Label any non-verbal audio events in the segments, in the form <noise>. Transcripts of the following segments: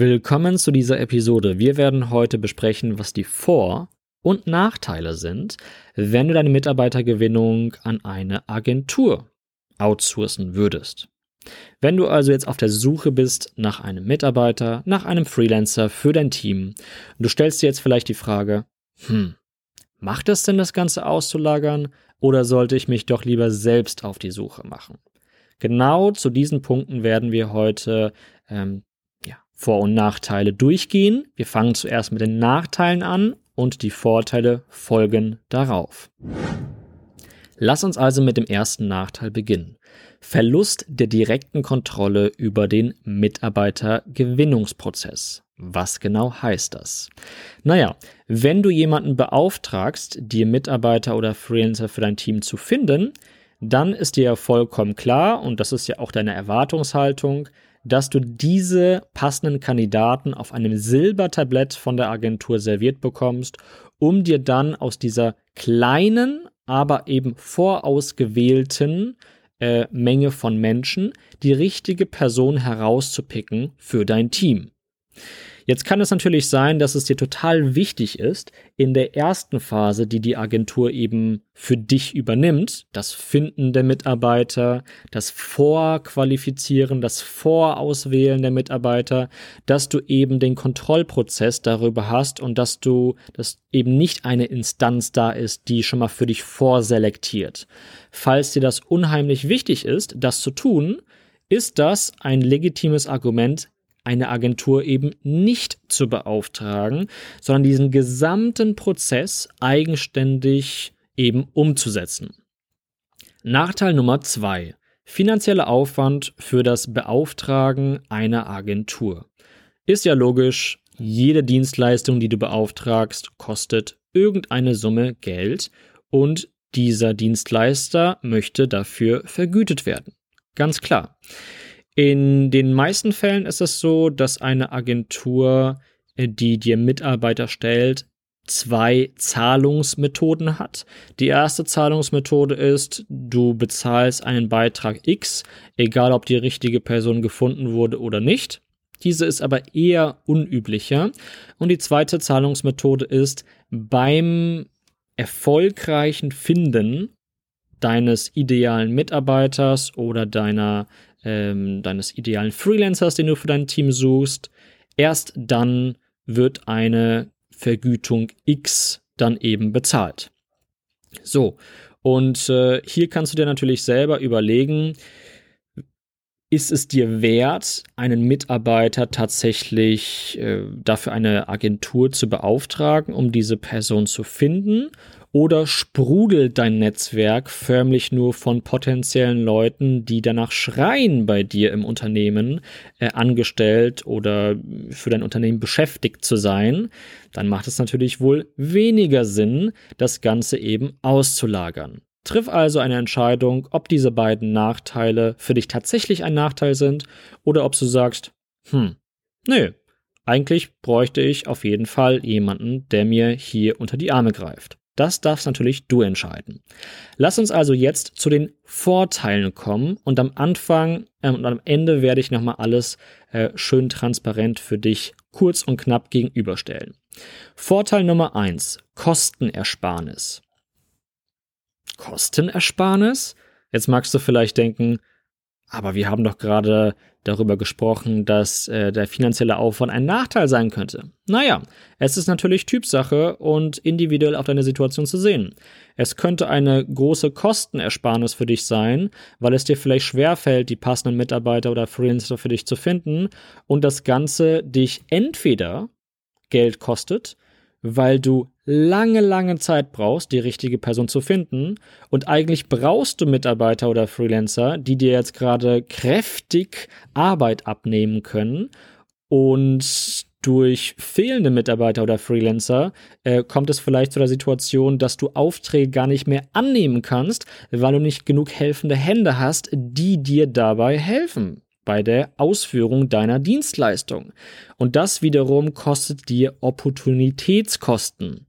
Willkommen zu dieser Episode. Wir werden heute besprechen, was die Vor- und Nachteile sind, wenn du deine Mitarbeitergewinnung an eine Agentur outsourcen würdest. Wenn du also jetzt auf der Suche bist nach einem Mitarbeiter, nach einem Freelancer für dein Team, du stellst dir jetzt vielleicht die Frage, hm, macht es denn das Ganze auszulagern oder sollte ich mich doch lieber selbst auf die Suche machen? Genau zu diesen Punkten werden wir heute ähm, vor- und Nachteile durchgehen. Wir fangen zuerst mit den Nachteilen an und die Vorteile folgen darauf. Lass uns also mit dem ersten Nachteil beginnen. Verlust der direkten Kontrolle über den Mitarbeitergewinnungsprozess. Was genau heißt das? Naja, wenn du jemanden beauftragst, dir Mitarbeiter oder Freelancer für dein Team zu finden, dann ist dir ja vollkommen klar, und das ist ja auch deine Erwartungshaltung, dass du diese passenden Kandidaten auf einem Silbertablett von der Agentur serviert bekommst, um dir dann aus dieser kleinen, aber eben vorausgewählten äh, Menge von Menschen die richtige Person herauszupicken für dein Team. Jetzt kann es natürlich sein, dass es dir total wichtig ist, in der ersten Phase, die die Agentur eben für dich übernimmt, das Finden der Mitarbeiter, das Vorqualifizieren, das Vorauswählen der Mitarbeiter, dass du eben den Kontrollprozess darüber hast und dass du, dass eben nicht eine Instanz da ist, die schon mal für dich vorselektiert. Falls dir das unheimlich wichtig ist, das zu tun, ist das ein legitimes Argument eine Agentur eben nicht zu beauftragen, sondern diesen gesamten Prozess eigenständig eben umzusetzen. Nachteil Nummer zwei. Finanzieller Aufwand für das Beauftragen einer Agentur. Ist ja logisch, jede Dienstleistung, die du beauftragst, kostet irgendeine Summe Geld und dieser Dienstleister möchte dafür vergütet werden. Ganz klar. In den meisten Fällen ist es so, dass eine Agentur, äh, die dir Mitarbeiter stellt, zwei Zahlungsmethoden hat. Die erste Zahlungsmethode ist, du bezahlst einen Beitrag X, egal ob die richtige Person gefunden wurde oder nicht. Diese ist aber eher unüblicher. Und die zweite Zahlungsmethode ist, beim erfolgreichen Finden deines idealen Mitarbeiters oder deiner ähm, deines idealen Freelancers, den du für dein Team suchst. Erst dann wird eine Vergütung X dann eben bezahlt. So, und äh, hier kannst du dir natürlich selber überlegen, ist es dir wert, einen Mitarbeiter tatsächlich äh, dafür eine Agentur zu beauftragen, um diese Person zu finden? Oder sprudelt dein Netzwerk förmlich nur von potenziellen Leuten, die danach schreien, bei dir im Unternehmen äh, angestellt oder für dein Unternehmen beschäftigt zu sein? Dann macht es natürlich wohl weniger Sinn, das Ganze eben auszulagern. Triff also eine Entscheidung, ob diese beiden Nachteile für dich tatsächlich ein Nachteil sind oder ob du sagst, hm, nö, eigentlich bräuchte ich auf jeden Fall jemanden, der mir hier unter die Arme greift. Das darfst natürlich du entscheiden. Lass uns also jetzt zu den Vorteilen kommen und am Anfang äh, und am Ende werde ich nochmal alles äh, schön transparent für dich kurz und knapp gegenüberstellen. Vorteil Nummer eins: Kostenersparnis. Kostenersparnis? Jetzt magst du vielleicht denken, aber wir haben doch gerade darüber gesprochen, dass äh, der finanzielle Aufwand ein Nachteil sein könnte. Naja, es ist natürlich Typsache und individuell auf deine Situation zu sehen. Es könnte eine große Kostenersparnis für dich sein, weil es dir vielleicht schwerfällt, die passenden Mitarbeiter oder Freelancer für dich zu finden und das Ganze dich entweder Geld kostet, weil du lange, lange Zeit brauchst, die richtige Person zu finden. Und eigentlich brauchst du Mitarbeiter oder Freelancer, die dir jetzt gerade kräftig Arbeit abnehmen können. Und durch fehlende Mitarbeiter oder Freelancer äh, kommt es vielleicht zu der Situation, dass du Aufträge gar nicht mehr annehmen kannst, weil du nicht genug helfende Hände hast, die dir dabei helfen bei der Ausführung deiner Dienstleistung. Und das wiederum kostet dir Opportunitätskosten.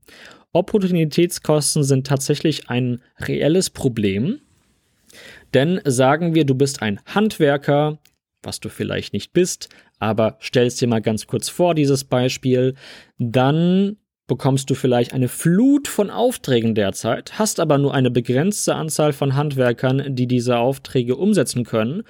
Opportunitätskosten sind tatsächlich ein reelles Problem, denn sagen wir, du bist ein Handwerker, was du vielleicht nicht bist, aber stellst dir mal ganz kurz vor dieses Beispiel, dann bekommst du vielleicht eine Flut von Aufträgen derzeit, hast aber nur eine begrenzte Anzahl von Handwerkern, die diese Aufträge umsetzen können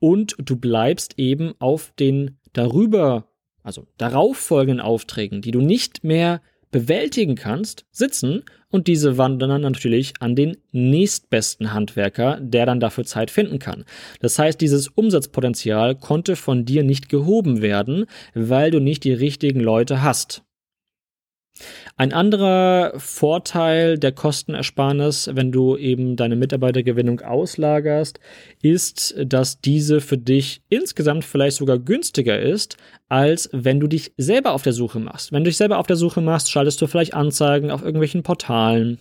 und du bleibst eben auf den darüber, also darauf folgenden Aufträgen, die du nicht mehr bewältigen kannst, sitzen und diese wandern dann natürlich an den nächstbesten Handwerker, der dann dafür Zeit finden kann. Das heißt, dieses Umsatzpotenzial konnte von dir nicht gehoben werden, weil du nicht die richtigen Leute hast. Ein anderer Vorteil der Kostenersparnis, wenn du eben deine Mitarbeitergewinnung auslagerst, ist, dass diese für dich insgesamt vielleicht sogar günstiger ist, als wenn du dich selber auf der Suche machst. Wenn du dich selber auf der Suche machst, schaltest du vielleicht Anzeigen auf irgendwelchen Portalen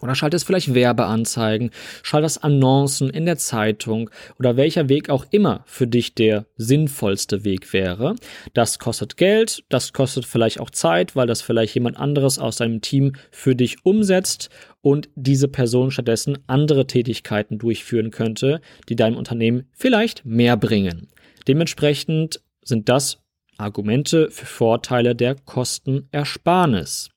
oder schaltest vielleicht Werbeanzeigen, schaltest Annoncen in der Zeitung oder welcher Weg auch immer für dich der sinnvollste Weg wäre. Das kostet Geld, das kostet vielleicht auch Zeit, weil das vielleicht jemand anderes aus deinem Team für dich umsetzt und diese Person stattdessen andere Tätigkeiten durchführen könnte, die deinem Unternehmen vielleicht mehr bringen. Dementsprechend sind das Argumente für Vorteile der Kostenersparnis.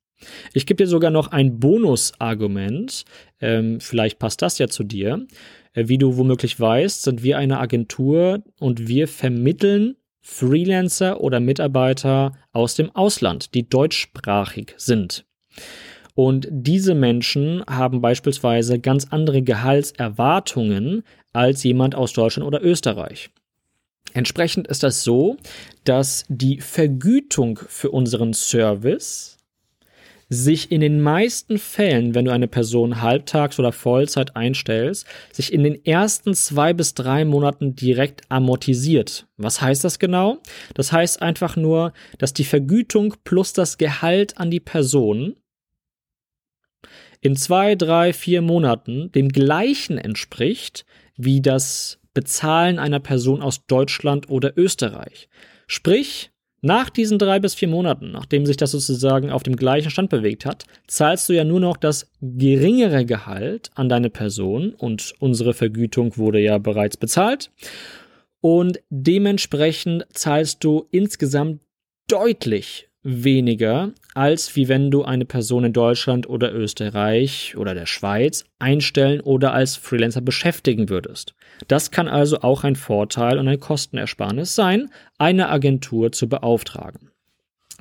Ich gebe dir sogar noch ein Bonusargument. Ähm, vielleicht passt das ja zu dir. Äh, wie du womöglich weißt, sind wir eine Agentur und wir vermitteln Freelancer oder Mitarbeiter aus dem Ausland, die deutschsprachig sind. Und diese Menschen haben beispielsweise ganz andere Gehaltserwartungen als jemand aus Deutschland oder Österreich. Entsprechend ist das so, dass die Vergütung für unseren Service sich in den meisten Fällen, wenn du eine Person halbtags oder Vollzeit einstellst, sich in den ersten zwei bis drei Monaten direkt amortisiert. Was heißt das genau? Das heißt einfach nur, dass die Vergütung plus das Gehalt an die Person in zwei, drei, vier Monaten dem gleichen entspricht wie das Bezahlen einer Person aus Deutschland oder Österreich. Sprich, nach diesen drei bis vier Monaten, nachdem sich das sozusagen auf dem gleichen Stand bewegt hat, zahlst du ja nur noch das geringere Gehalt an deine Person und unsere Vergütung wurde ja bereits bezahlt. Und dementsprechend zahlst du insgesamt deutlich weniger, als wie wenn du eine Person in Deutschland oder Österreich oder der Schweiz einstellen oder als Freelancer beschäftigen würdest. Das kann also auch ein Vorteil und ein Kostenersparnis sein, eine Agentur zu beauftragen.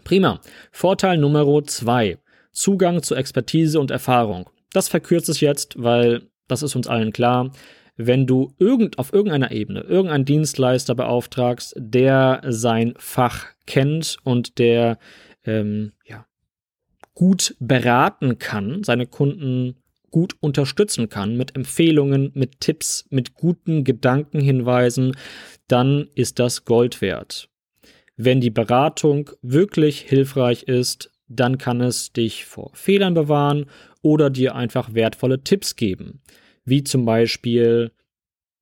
Prima. Vorteil Nummer zwei. Zugang zu Expertise und Erfahrung. Das verkürzt es jetzt, weil das ist uns allen klar wenn du irgend, auf irgendeiner Ebene irgendeinen Dienstleister beauftragst, der sein Fach kennt und der ähm, ja, gut beraten kann, seine Kunden gut unterstützen kann mit Empfehlungen, mit Tipps, mit guten Gedankenhinweisen, dann ist das Gold wert. Wenn die Beratung wirklich hilfreich ist, dann kann es dich vor Fehlern bewahren oder dir einfach wertvolle Tipps geben wie zum Beispiel,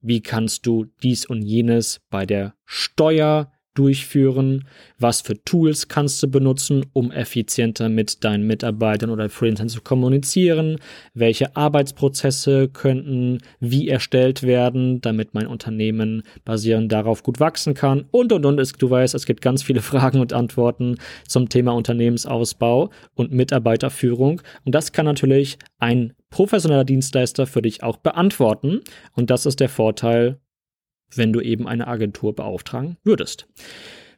wie kannst du dies und jenes bei der Steuer durchführen? Was für Tools kannst du benutzen, um effizienter mit deinen Mitarbeitern oder Freelancern zu kommunizieren? Welche Arbeitsprozesse könnten wie erstellt werden, damit mein Unternehmen basierend darauf gut wachsen kann? Und, und, und. du weißt, es gibt ganz viele <laughs> Fragen und Antworten zum Thema Unternehmensausbau und Mitarbeiterführung. Und das kann natürlich ein professioneller Dienstleister für dich auch beantworten. Und das ist der Vorteil wenn du eben eine Agentur beauftragen würdest.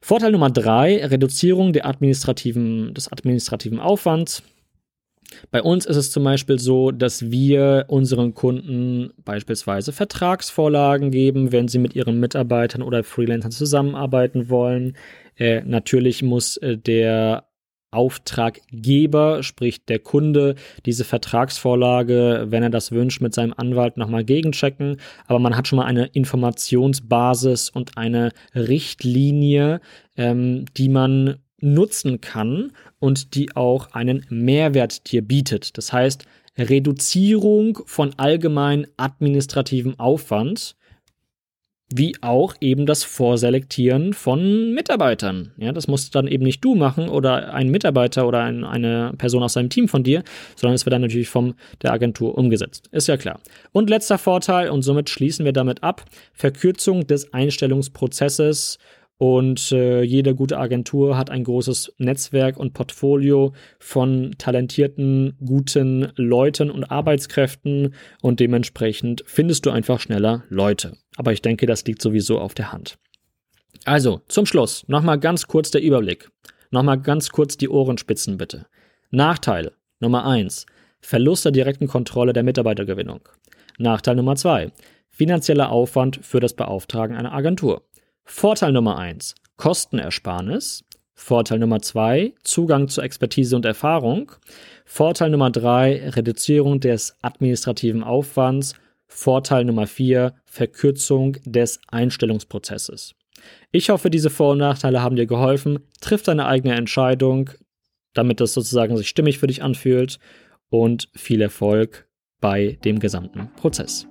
Vorteil Nummer drei, Reduzierung der administrativen, des administrativen Aufwands. Bei uns ist es zum Beispiel so, dass wir unseren Kunden beispielsweise Vertragsvorlagen geben, wenn sie mit ihren Mitarbeitern oder Freelancern zusammenarbeiten wollen. Äh, natürlich muss äh, der Auftraggeber, sprich der Kunde, diese Vertragsvorlage, wenn er das wünscht, mit seinem Anwalt nochmal gegenchecken. Aber man hat schon mal eine Informationsbasis und eine Richtlinie, ähm, die man nutzen kann und die auch einen Mehrwert dir bietet. Das heißt, Reduzierung von allgemein administrativem Aufwand wie auch eben das Vorselektieren von Mitarbeitern. Ja, das musst dann eben nicht du machen oder ein Mitarbeiter oder ein, eine Person aus seinem Team von dir, sondern es wird dann natürlich von der Agentur umgesetzt. Ist ja klar. Und letzter Vorteil, und somit schließen wir damit ab, Verkürzung des Einstellungsprozesses und äh, jede gute Agentur hat ein großes Netzwerk und Portfolio von talentierten, guten Leuten und Arbeitskräften und dementsprechend findest du einfach schneller Leute. Aber ich denke, das liegt sowieso auf der Hand. Also, zum Schluss nochmal ganz kurz der Überblick. Nochmal ganz kurz die Ohrenspitzen bitte. Nachteil Nummer 1. Verlust der direkten Kontrolle der Mitarbeitergewinnung. Nachteil Nummer 2. Finanzieller Aufwand für das Beauftragen einer Agentur. Vorteil Nummer 1, Kostenersparnis. Vorteil Nummer 2, Zugang zu Expertise und Erfahrung. Vorteil Nummer 3, Reduzierung des administrativen Aufwands. Vorteil Nummer 4, Verkürzung des Einstellungsprozesses. Ich hoffe, diese Vor- und Nachteile haben dir geholfen. Triff deine eigene Entscheidung, damit das sozusagen sich stimmig für dich anfühlt und viel Erfolg bei dem gesamten Prozess.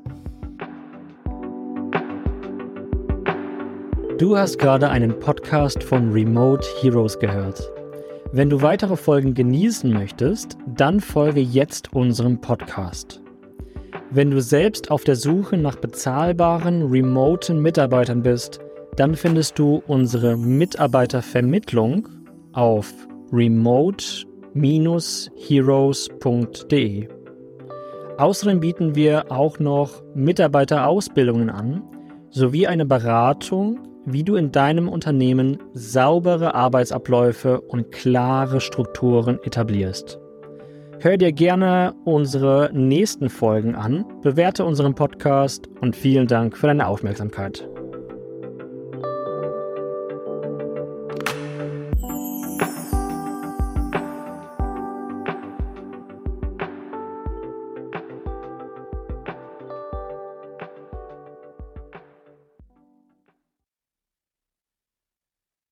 Du hast gerade einen Podcast von Remote Heroes gehört. Wenn du weitere Folgen genießen möchtest, dann folge jetzt unserem Podcast. Wenn du selbst auf der Suche nach bezahlbaren, remoten Mitarbeitern bist, dann findest du unsere Mitarbeitervermittlung auf remote-heroes.de. Außerdem bieten wir auch noch Mitarbeiterausbildungen an sowie eine Beratung wie du in deinem Unternehmen saubere Arbeitsabläufe und klare Strukturen etablierst. Hör dir gerne unsere nächsten Folgen an, bewerte unseren Podcast und vielen Dank für deine Aufmerksamkeit.